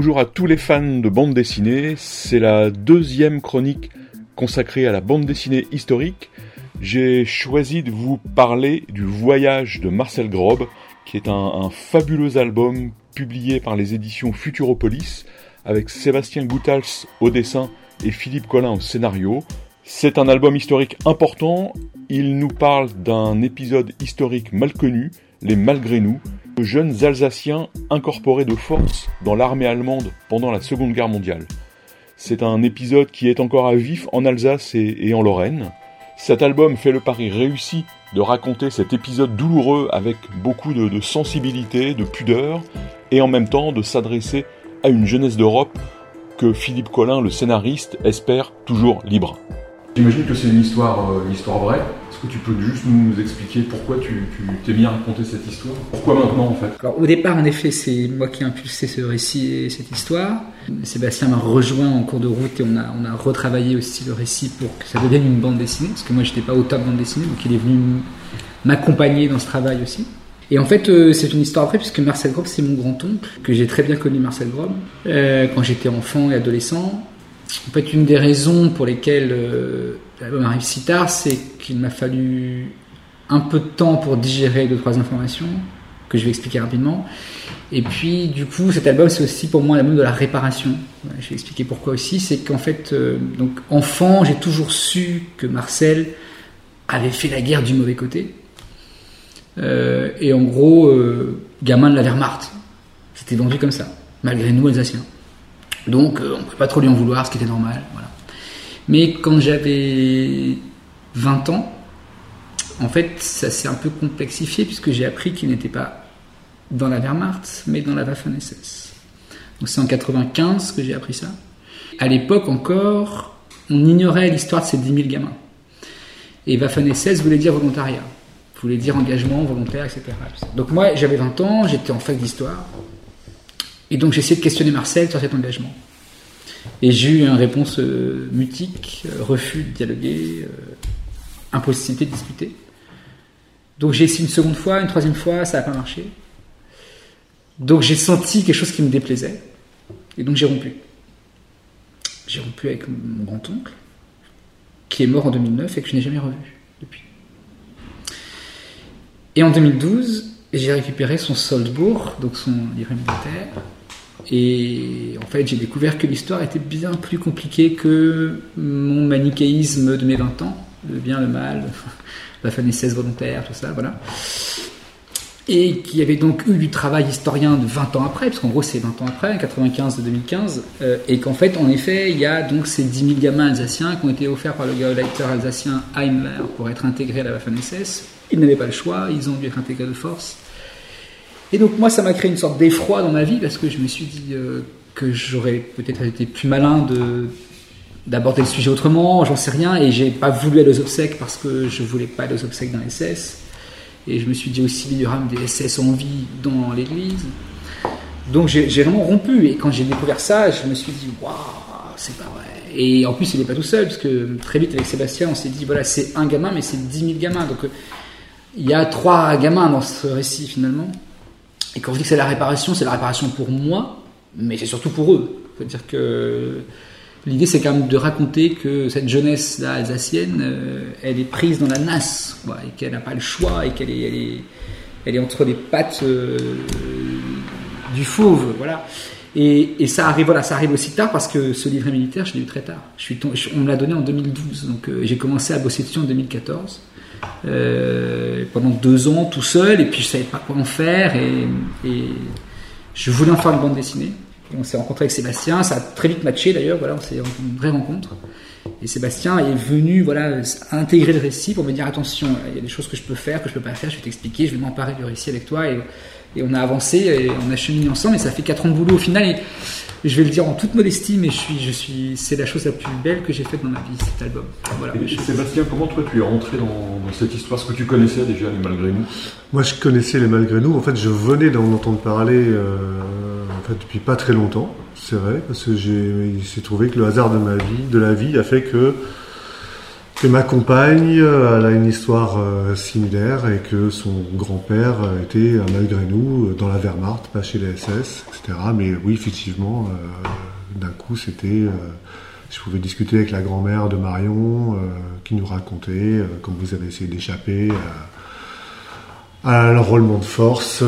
Bonjour à tous les fans de bande dessinée, c'est la deuxième chronique consacrée à la bande dessinée historique. J'ai choisi de vous parler du voyage de Marcel Grob, qui est un, un fabuleux album publié par les éditions Futuropolis, avec Sébastien Goutals au dessin et Philippe Collin au scénario. C'est un album historique important, il nous parle d'un épisode historique mal connu, les Malgré nous, jeunes Alsaciens incorporés de force dans l'armée allemande pendant la Seconde Guerre mondiale. C'est un épisode qui est encore à vif en Alsace et, en Lorraine. Cet album fait le pari réussi de raconter cet épisode douloureux avec beaucoup de, de sensibilité, de pudeur, et en même temps de s'adresser à une jeunesse d'Europe que Philippe Collin, le scénariste, espère toujours libre. J'imagine que c'est une histoire, euh, histoire vraie. Est-ce que tu peux juste nous expliquer pourquoi tu t'es mis à raconter cette histoire? Pourquoi maintenant en fait? Alors au départ, en effet, c'est moi qui ai impulsé ce récit et cette histoire. Sébastien m'a rejoint en cours de route et on a, retravaillé aussi le récit pour que ça devienne une bande dessinée, parce que moi j'étais pas auteur de bande dessinée, donc il est venu m'accompagner dans ce travail aussi. Et en fait, euh, c'est une histoire vraie puisque Marcel Grob, c'est mon grand-oncle, que j'ai très bien connu Marcel Grob, euh, quand j'étais enfant et adolescent. En fait, une des raisons pour lesquelles euh, l'album arrive si tard, c'est qu'il m'a fallu un peu de temps pour digérer deux, trois informations, que je vais expliquer rapidement. Et puis, du coup, cet album, c'est aussi pour moi l'album de la réparation. Je vais expliquer pourquoi aussi. C'est qu'en fait, euh, donc, enfant, j'ai toujours su que Marcel avait fait la guerre du mauvais côté. Euh, et en gros, euh, gamin de la Wehrmacht. C'était vendu comme ça, malgré nous, Alsaciens. Donc, on ne peut pas trop lui en vouloir, ce qui était normal. Voilà. Mais quand j'avais 20 ans, en fait, ça s'est un peu complexifié puisque j'ai appris qu'il n'était pas dans la Wehrmacht, mais dans la Waffen-SS. Donc c'est en 95 que j'ai appris ça. À l'époque encore, on ignorait l'histoire de ces 10 000 gamins. Et Waffen-SS voulait dire volontariat, voulait dire engagement volontaire, etc. Donc moi, j'avais 20 ans, j'étais en fac d'histoire, et donc j'ai essayé de questionner Marcel sur cet engagement. Et j'ai eu une réponse euh, mutique, euh, refus de dialoguer, euh, impossibilité de discuter. Donc j'ai essayé une seconde fois, une troisième fois, ça n'a pas marché. Donc j'ai senti quelque chose qui me déplaisait. Et donc j'ai rompu. J'ai rompu avec mon grand-oncle, qui est mort en 2009 et que je n'ai jamais revu depuis. Et en 2012, j'ai récupéré son Soldbourg, donc son livret militaire. Et en fait, j'ai découvert que l'histoire était bien plus compliquée que mon manichéisme de mes 20 ans, le bien, le mal, la 16 volontaire, tout ça, voilà. Et qu'il y avait donc eu du travail historien de 20 ans après, parce qu'en gros c'est 20 ans après, 95 de 2015, euh, et qu'en fait, en effet, il y a donc ces 10 000 gamins alsaciens qui ont été offerts par le Gauleiter alsacien Heimler pour être intégrés à la Waffen-SS. Ils n'avaient pas le choix, ils ont dû être intégrés de force. Et donc moi, ça m'a créé une sorte d'effroi dans ma vie, parce que je me suis dit euh, que j'aurais peut-être été plus malin de d'aborder le sujet autrement, j'en sais rien, et j'ai pas voulu aller aux obsèques parce que je voulais pas aller aux obsèques d'un SS. Et je me suis dit aussi, il y aura des SS en vie dans l'église. Donc j'ai vraiment rompu, et quand j'ai découvert ça, je me suis dit, waouh, c'est pas vrai. Et en plus, il n'est pas tout seul, parce que très vite avec Sébastien, on s'est dit, voilà, c'est un gamin, mais c'est 10 000 gamins. Donc euh, il y a trois gamins dans ce récit finalement. Et quand je dis que c'est la réparation, c'est la réparation pour moi, mais c'est surtout pour eux. C'est-à-dire que l'idée, c'est quand même de raconter que cette jeunesse-là alsacienne, euh, elle est prise dans la nasse, et qu'elle n'a pas le choix, et qu'elle est, entre les pattes euh, du fauve, voilà. Et, ça arrive, voilà, ça arrive aussi tard parce que ce livret militaire, je l'ai eu très tard. On me l'a donné en 2012, donc euh, j'ai commencé à bosser dessus en 2014 euh, pendant deux ans tout seul et puis je savais pas quoi en faire et, je voulais en faire une bande dessinée. On s'est rencontré avec Sébastien, ça a très vite matché d'ailleurs, voilà, on s'est une vraie rencontre. Et Sébastien est venu voilà, intégrer le récit pour me dire attention, il y a des choses que je peux faire, que je peux pas faire, je vais t'expliquer, je vais m'emparer du récit avec toi et, Et on a avancé et on a cheminé ensemble et ça fait 4 ans de boulot au final. Et je vais le dire en toute modestie, mais je suis, je suis, c'est la chose la plus belle que j'ai faite dans ma vie, cet album. Voilà. Et Sébastien, comment toi tu es rentré dans, dans cette histoire? Est-ce que tu connaissais déjà les Malgré nous? Moi je connaissais les Malgré nous. En fait, je venais d'en entendre parler euh, en fait, depuis pas très longtemps. C'est vrai, parce que j'ai, il s'est trouvé que le hasard de ma vie, de la vie, a fait que que ma compagne, euh, elle a une histoire euh, similaire et que son grand-père était euh, malgré nous dans la Wehrmacht, pas chez les SS, etc. Mais oui, effectivement, d'un coup, c'était, je pouvais discuter avec la grand-mère de Marion, qui nous racontait comment vous avez essayé d'échapper l'enrôlement de force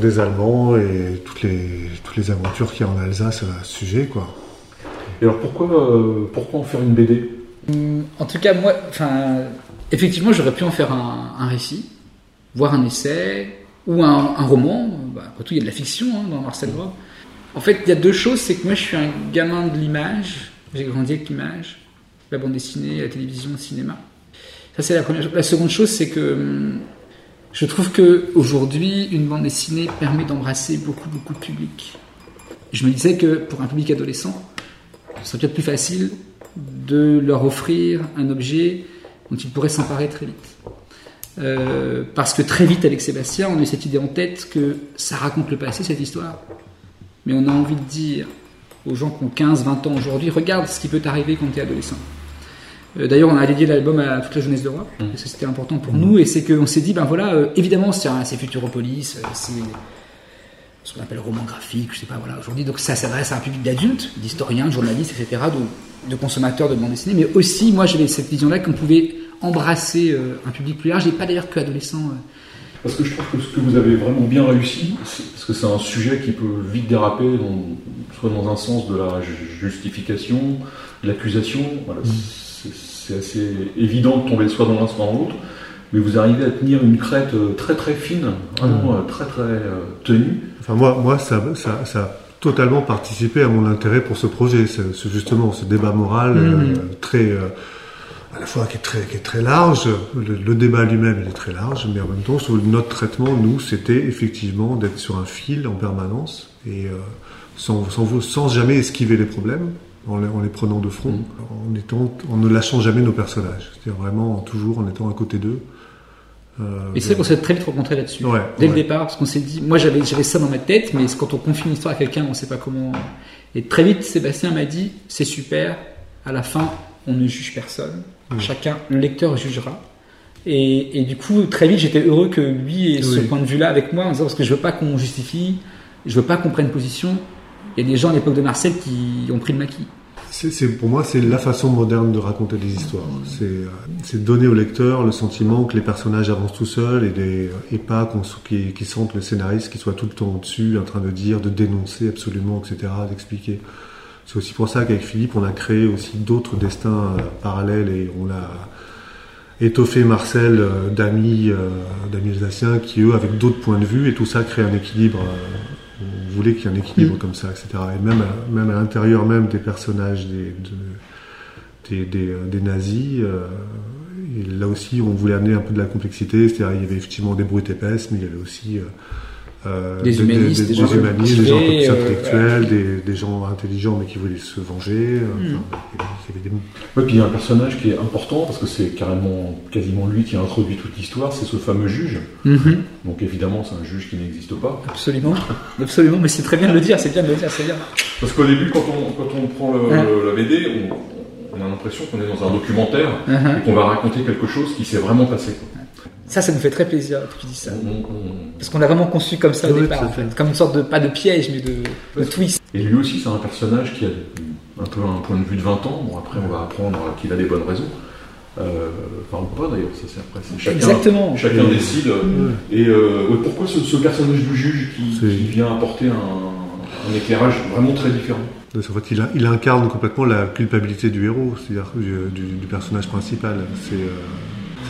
des Allemands et toutes les toutes les aventures qu'il y a en Alsace à ce sujet, quoi. Et alors pourquoi pourquoi en faire une BD en tout cas, moi, enfin, effectivement, j'aurais pu en faire un, récit, voire un essai, ou un, roman. Bah, après tout, il y a de la fiction hein, dans Marcel Grob. En fait, il y a deux choses. C'est que moi, je suis un gamin de l'image. J'ai grandi avec l'image, la bande dessinée, la télévision, le cinéma. Ça, c'est la première chose. La seconde chose, c'est que hum, je trouve que aujourd'hui, une bande dessinée permet d'embrasser beaucoup, beaucoup de public. Je me disais que pour un public adolescent, ce serait peut-être plus facile de leur offrir un objet dont ils pourraient s'emparer très vite. Euh, parce que très vite, avec Sébastien, on a eu cette idée en tête que ça raconte le passé, cette histoire. Mais on a envie de dire aux gens qui ont 15, 20 ans aujourd'hui, regarde ce qui peut t'arriver quand tu es adolescent. Euh, d'ailleurs, on a dédié l'album à toute la jeunesse de roi, mmh. c'était important pour nous, et c'est qu'on s'est dit, ben voilà, euh, évidemment, c'est Futuropolis, c'est ce qu'on appelle roman graphique, je sais pas, voilà, aujourd'hui. Donc ça s'adresse à un public d'adultes, d'historiens, de journalistes, etc., de, consommateurs de bande dessinée. Mais aussi, moi, j'avais cette vision-là qu'on pouvait embrasser euh, un public plus large, et pas d'ailleurs que adolescents. Euh. Parce que je trouve que ce que vous avez vraiment bien réussi, parce que c'est un sujet qui peut vite déraper, soit dans un sens de la justification, de l'accusation. Voilà, mm. C'est assez évident de tomber soit dans l'un, soit dans l'autre mais vous arrivez à tenir une crête euh, très très fine, vraiment mm. très très tenue. Enfin, moi, moi ça, ça, ça, a totalement participé à mon intérêt pour ce projet. C'est justement ce débat moral euh, mm-hmm. très, euh, à la fois qui est très, qui est très large. Le, débat lui-même, il est très large, mais en même temps, sur notre traitement, nous, c'était effectivement d'être sur un fil en permanence et euh, sans, sans, sans, jamais esquiver les problèmes. En les, en les prenant de front, mm. en, étant, en ne lâchant jamais nos personnages. C'est-à-dire vraiment toujours en étant à côté d'eux. Euh, et c'est vrai qu'on s'est très vite rencontré là-dessus. Dès le départ, parce qu'on s'est dit, moi j'avais, ça dans ma tête, mais quand on confie une histoire à quelqu'un, on ne sait pas comment. Et très vite, Sébastien m'a dit, c'est super, à la fin, on ne juge personne. Chacun, le lecteur jugera. Et, et, du coup, très vite, j'étais heureux que lui ait ce point de vue-là avec moi, en disant, parce que je veux pas qu'on justifie, je veux pas qu'on prenne position. Il y a des gens à l'époque de Marcel qui ont pris le maquis. C'est, pour moi, c'est la façon moderne de raconter des histoires. C'est, euh, c'est donner au lecteur le sentiment que les personnages avancent tout seuls et, et pas qu'on, qui, sentent le scénariste qui soit tout le temps au-dessus, en train de dire, de dénoncer absolument, etc., d'expliquer. C'est aussi pour ça qu'avec Philippe, on a créé aussi d'autres destins euh, parallèles et on a étoffé Marcel euh, d'amis, d'amis alsaciens qui, eux, avec d'autres points de vue, et tout ça crée un équilibre on voulait qu'il y ait un équilibre mm. comme ça, etc. Et même, à, même à l'intérieur même des personnages des, des, des, des, nazis, euh, là aussi on voulait amener un peu de la complexité, c'est-à-dire il y avait effectivement des brutes épaisses, mais il y avait aussi... Euh, euh, des, humanistes, des, gens, humanistes, des gens euh, intellectuels, des, gens intelligents mais qui voulaient se venger. Mm. puis il y a un personnage qui est important parce que c'est carrément quasiment lui qui a introduit toute l'histoire, c'est ce fameux juge. Mm-hmm. Donc évidemment, c'est un juge qui n'existe pas. Absolument, absolument, mais c'est très bien de le dire, c'est bien de le dire, c'est bien. Parce qu'au début, quand on, quand on prend le, la BD, on, a l'impression qu'on est dans un documentaire uh-huh. et qu'on va raconter quelque chose qui s'est vraiment passé. Ça, ça nous fait très plaisir que tu dis ça. Parce qu'on l'a vraiment conçu comme ça au départ, en fait. Comme une sorte de, pas de piège, mais de, twist. Et lui aussi, c'est un personnage qui a un peu un point de vue de 20 ans. Bon, après, on va apprendre qu'il a des bonnes raisons. Euh, enfin, ou pas d'ailleurs, ça c'est après. Chacun, Exactement. Chacun décide. Et euh, pourquoi ce, personnage du juge qui, vient apporter un, éclairage vraiment très différent en fait, il, incarne complètement la culpabilité du héros, c'est-à-dire du, personnage principal. C'est. Euh,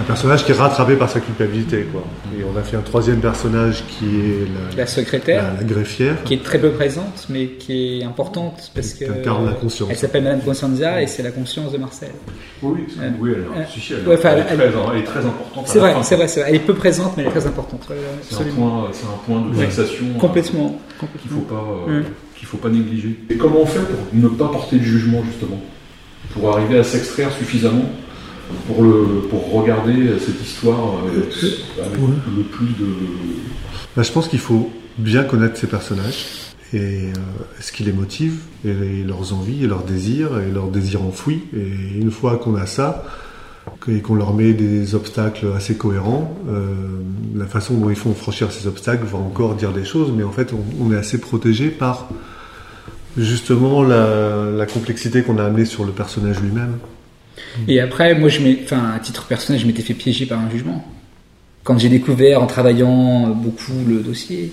un personnage qui est rattrapé par sa culpabilité, quoi. Et on a fait un troisième personnage qui est la, La secrétaire, la- la greffière. qui est très peu présente, mais qui est importante parce Qui que incarne la conscience. elle s'appelle Madame Constanza et c'est la conscience de Marcel. Oui, Euh, oui, elle, euh, si, si, elle, ouais, enfin, elle est elle- très, elle est très importante. C'est vrai, c'est vrai, c'est vrai. Elle est peu présente, mais elle est très importante. ouais, ouais, C'est un, point, c'est un point de fixation euh, Complètement. qu'il faut pas euh, Mm. qu'il faut pas négliger. Et comment on fait pour ne pas porter de jugement justement, pour arriver à s'extraire suffisamment? Pour le pour regarder cette histoire euh, avec Ouais. le plus de Bah, je pense qu'il faut bien connaître ces personnages et euh, ce qui les motive, et, les- leurs envies, et leurs désirs, et leurs désirs enfouis. Et une fois qu'on a ça, et qu'on leur met des obstacles assez cohérents, euh, la façon dont ils font franchir ces obstacles va encore dire des choses, mais en fait, on, on est assez protégé par justement la, la complexité qu'on a amenée sur le personnage lui-même. Et après, moi, je enfin, à titre personnel, je m'étais fait piéger par un jugement. Quand j'ai découvert, en travaillant beaucoup le dossier,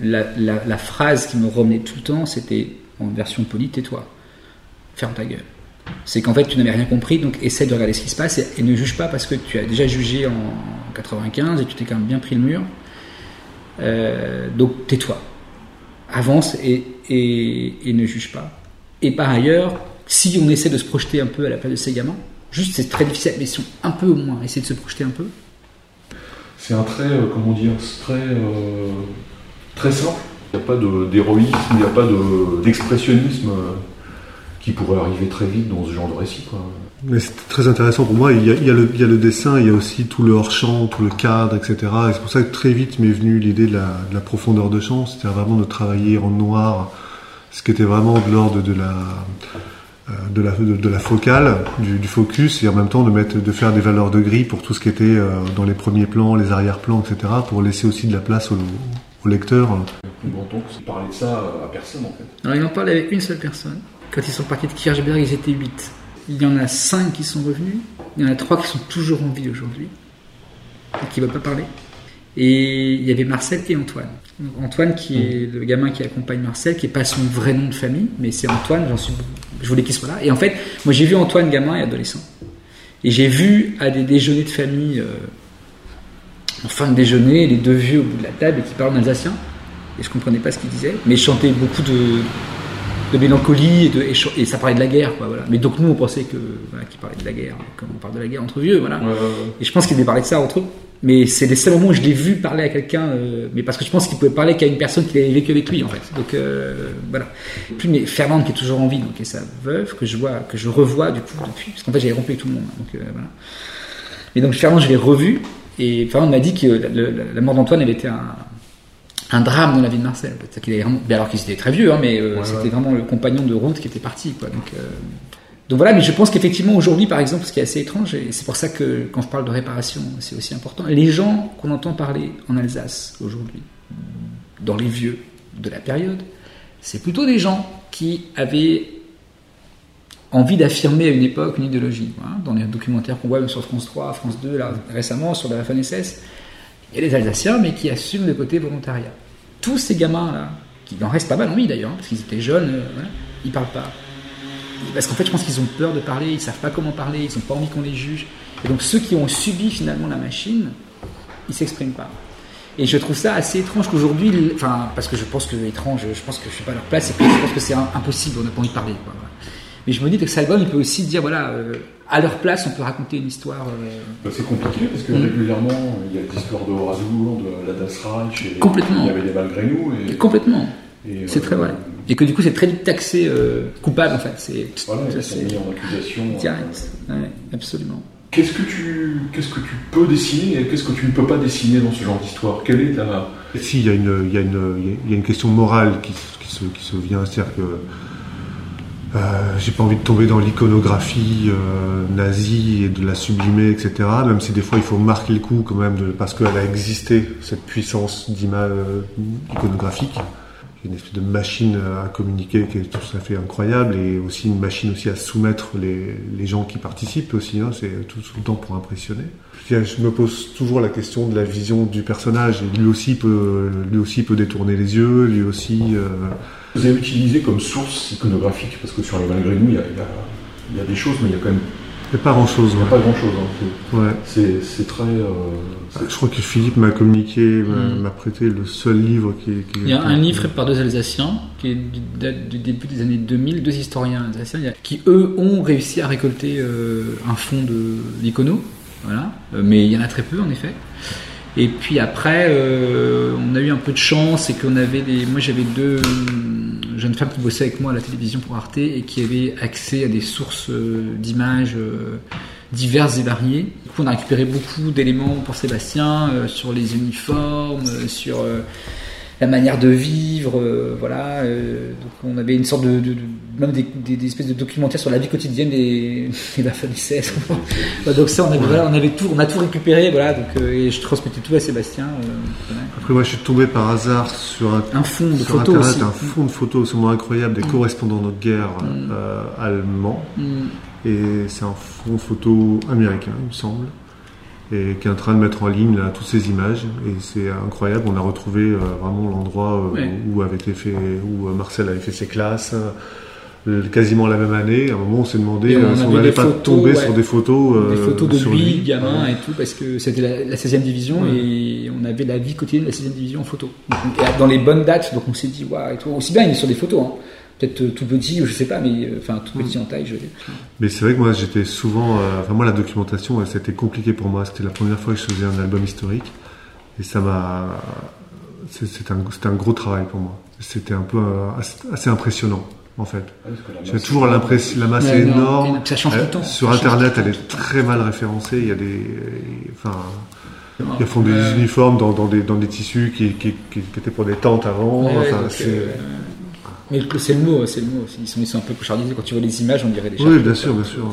la, phrase qui me revenait tout le temps, c'était en version polie, tais-toi, ferme ta gueule. C'est qu'en fait, tu n'avais rien compris, donc essaie de regarder ce qui se passe et, ne juge pas parce que tu as déjà jugé en 95 et tu t'es quand même bien pris le mur. Euh, donc tais-toi, avance et ne juge pas. Et par ailleurs, si on essaie de se projeter un peu à la place de ces gamins, juste c'est très difficile, mais si on un peu au moins essayer de se projeter un peu, c'est un trait euh, comment dire très euh, très simple. Il n'y a pas de- d'héroïsme, il n'y a pas de- d'expressionnisme euh, qui pourrait arriver très vite dans ce genre de récit. Quoi. Mais c'est très intéressant pour moi. Il y, a, il, y a le, il y a le dessin, il y a aussi tout le hors-champ, tout le cadre, etc. Et c'est pour ça que très vite m'est venue l'idée de la, de la profondeur de champ. C'était vraiment de travailler en noir, ce qui était vraiment de l'ordre de la, de la, de, de la focale, du, du focus, et en même temps de, mettre, de faire des valeurs de gris pour tout ce qui était euh, dans les premiers plans, les arrière-plans, etc. Pour laisser aussi de la place au, au lecteur. Plus Breton, c'est parler de ça à personne en fait. Alors il en parle avec une seule personne. Quand ils sont partis de Kirchberg, ils étaient 8. Il y en a 5 qui sont revenus. Il y en a 3 qui sont toujours en vie aujourd'hui. Et qui ne veulent pas parler. Et il y avait Marcel et Antoine. Donc, Antoine qui est le gamin qui accompagne Marcel, qui n'est pas son vrai nom de famille, mais c'est Antoine, j'en suis, je voulais qu'il soit là. Et en fait, moi j'ai vu Antoine gamin et adolescent. Et j'ai vu à des déjeuners de famille, euh, en fin de déjeuner, les deux vieux au bout de la table et qui parlent en alsacien. Et je comprenais pas ce qu'ils disaient, mais ils chantaient beaucoup de, de mélancolie et, de, et, ch- et ça parlait de la guerre, quoi, voilà. Mais donc nous on pensait que voilà, qu'ils parlaient de la guerre, comme on parle de la guerre entre vieux, voilà. Et je pense qu'ils parler de ça entre eux. Mais c'est les seuls moments où je l'ai vu parler à quelqu'un, euh, mais parce que je pense qu'il pouvait parler qu'à une personne qui avait vécu avec lui, en fait. Donc euh, voilà. Puis mais Fernande qui est toujours en vie, donc et sa veuve que je vois, que je revois du coup depuis, parce qu'en fait j'avais rompu avec tout le monde. hein, donc euh, voilà. Et donc Fernande je l'ai revu et Fernande m'a dit que la, mort d'Antoine avait été un, un drame dans la vie de Marcel. En fait. Qu'il avait vraiment, bien alors qu'il était très vieux, hein, mais Ouais, c'était ouais. vraiment le compagnon de route qui était parti, quoi. Donc donc voilà, mais je pense qu'effectivement aujourd'hui, par exemple, ce qui est assez étrange, et c'est pour ça que quand je parle de réparation, c'est aussi important, les gens qu'on entend parler en Alsace aujourd'hui, dans les vieux de la période, c'est plutôt des gens qui avaient envie d'affirmer à une époque une idéologie. hein. Dans les documentaires qu'on voit même sur France 3, France 2, là, récemment, sur la FNSS, il y a des Alsaciens, mais qui assument le côté volontariat. Tous ces gamins-là, qui en restent pas mal en vie d'ailleurs, hein, parce qu'ils étaient jeunes, euh, voilà, ils parlent pas. Parce qu'en fait, je pense qu'ils ont peur de parler, ils savent pas comment parler, ils ont pas envie qu'on les juge. Et donc, ceux qui ont subi finalement la machine, ils s'expriment pas. Et je trouve ça assez étrange qu'aujourd'hui, enfin, parce que je pense que étrange, je pense que je suis pas à leur place, et puis je pense que c'est impossible, on n'a pas envie de parler. quoi. Mais je me dis que cet album, il peut aussi dire, voilà, euh, à leur place, on peut raconter une histoire. euh, Bah, c'est compliqué parce que Mm. régulièrement il y a des histoires de Oradour, de la Das Reich, et Complètement. il y avait des malgré nous. Et, complètement. C'est euh, très vrai. Et que du coup, c'est très vite taxé euh, coupable, en fait. C'est Voilà, mis en accusation. euh, direct. Ouais, absolument. Qu'est-ce que tu qu'est-ce que tu peux dessiner et qu'est-ce que tu ne peux pas dessiner dans ce genre d'histoire? Quelle est la Et si, il y, a une- il y, a une- il y a une question morale qui, qui se, qui se vient, c'est-à-dire que euh, j'ai pas envie de tomber dans l'iconographie euh, nazie et de la sublimer, etc. Même si des fois il faut marquer le coup quand même, de, parce qu'elle a existé, cette puissance d'image euh, iconographique. Une espèce de machine à communiquer qui est tout à fait incroyable et aussi une machine aussi à soumettre les, les gens qui participent aussi. Hein, c'est tout, le temps pour impressionner. Je me pose toujours la question de la vision du personnage. Et lui aussi peut, lui aussi peut détourner les yeux, lui aussi. euh, Vous avez utilisé comme source iconographique parce que sur les malgré nous il y a- il y a des choses mais il y a quand même Il n'y a pas grand chose. Il n'y a pas grand chose. Hein. Ouais. C'est, c'est très. euh, Je crois que Philippe m'a communiqué, m'a Mm. prêté le seul livre qui est. qui- Il y a un livre fait par deux Alsaciens, qui est du, date du début des années 2000, deux historiens alsaciens, qui eux ont réussi à récolter euh, un fonds de l'icono, voilà. Euh, mais il y en a très peu en effet. Et puis après, euh, on a eu un peu de chance et qu'on avait des. Moi j'avais deux euh, jeunes femmes qui bossaient avec moi à la télévision pour Arte et qui avaient accès à des sources euh, d'images euh, diverses et variées. Du coup, on a récupéré beaucoup d'éléments pour Sébastien sur les uniformes, sur la manière de vivre, euh, voilà. euh, donc on avait une sorte de, de- de- même des, des- des espèces de documentaires sur la vie quotidienne des, des Bafalisses. donc ça, on avait, voilà, on avait tout, on a tout récupéré, voilà. Donc euh, et je transmettais tout à Sébastien. voilà. Après, moi, je suis tombé par hasard sur un Un fond de sur photos Internet, aussi. un fond de photos absolument incroyable des Mm. correspondants de guerre Mm. allemands. Mm. Et c'est un fond photo américain, il me semble, et qui est en train de mettre en ligne là, toutes ces images. Et c'est incroyable. On a retrouvé euh, vraiment l'endroit euh, Ouais. où avait été fait, où euh, Marcel avait fait ses classes. euh, quasiment la même année. À un moment, on s'est demandé on si on n'allait pas photos, tomber ouais. sur des photos, des photos de sur lui, gamin Ouais. et tout, parce que c'était la, la 16e division Ouais. et on avait la vie quotidienne de la 16e division en photo. Donc, dans les bonnes dates, donc on s'est dit, waouh, et tout. Aussi bien il est sur des photos, hein. Peut-être euh, tout petit, je sais pas, mais euh, enfin tout petit en taille, je veux dire. Mais c'est vrai que moi, j'étais souvent. euh, Enfin, moi, la documentation, c'était compliqué pour moi. C'était la première fois que je faisais un album historique. Et ça m'a. c'est- C'était un, c'était un gros travail pour moi. C'était un peu euh, assez- impressionnant, en fait. J'ai toujours l'impression. La masse est énorme. ça change tout le temps. Sur Ça Internet, elle est très mal référencée. Il y a des. Enfin. Ils font des uniformes dans, dans des, dans des tissus qui, qui, qui, qui étaient pour des tentes avant. Ouais, enfin, donc, c'est- euh, mais c'est le mot, c'est le mot aussi. Ils sont, ils sont un peu clochardisés. Quand tu vois les images, on dirait des Oui, chariots, bien sûr, bien sûr, ouais.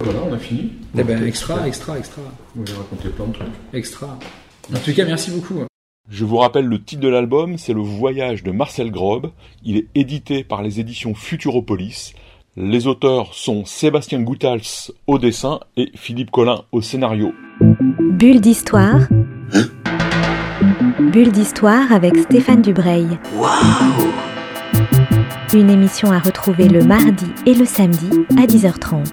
Voilà, on a fini. Eh ben, extra, extra, extra, On va raconter plein de trucs. extra. En tout cas, merci beaucoup. Je vous rappelle le titre de l'album, c'est Le Voyage de Marcel Grob. Il est édité par les éditions Futuropolis. Les auteurs sont Sébastien Goutals au dessin et Philippe Collin au scénario. Bulle d'histoire. Bulle d'histoire avec Stéphane Dubreuil. Une émission à retrouver le mardi et le samedi à 10h30.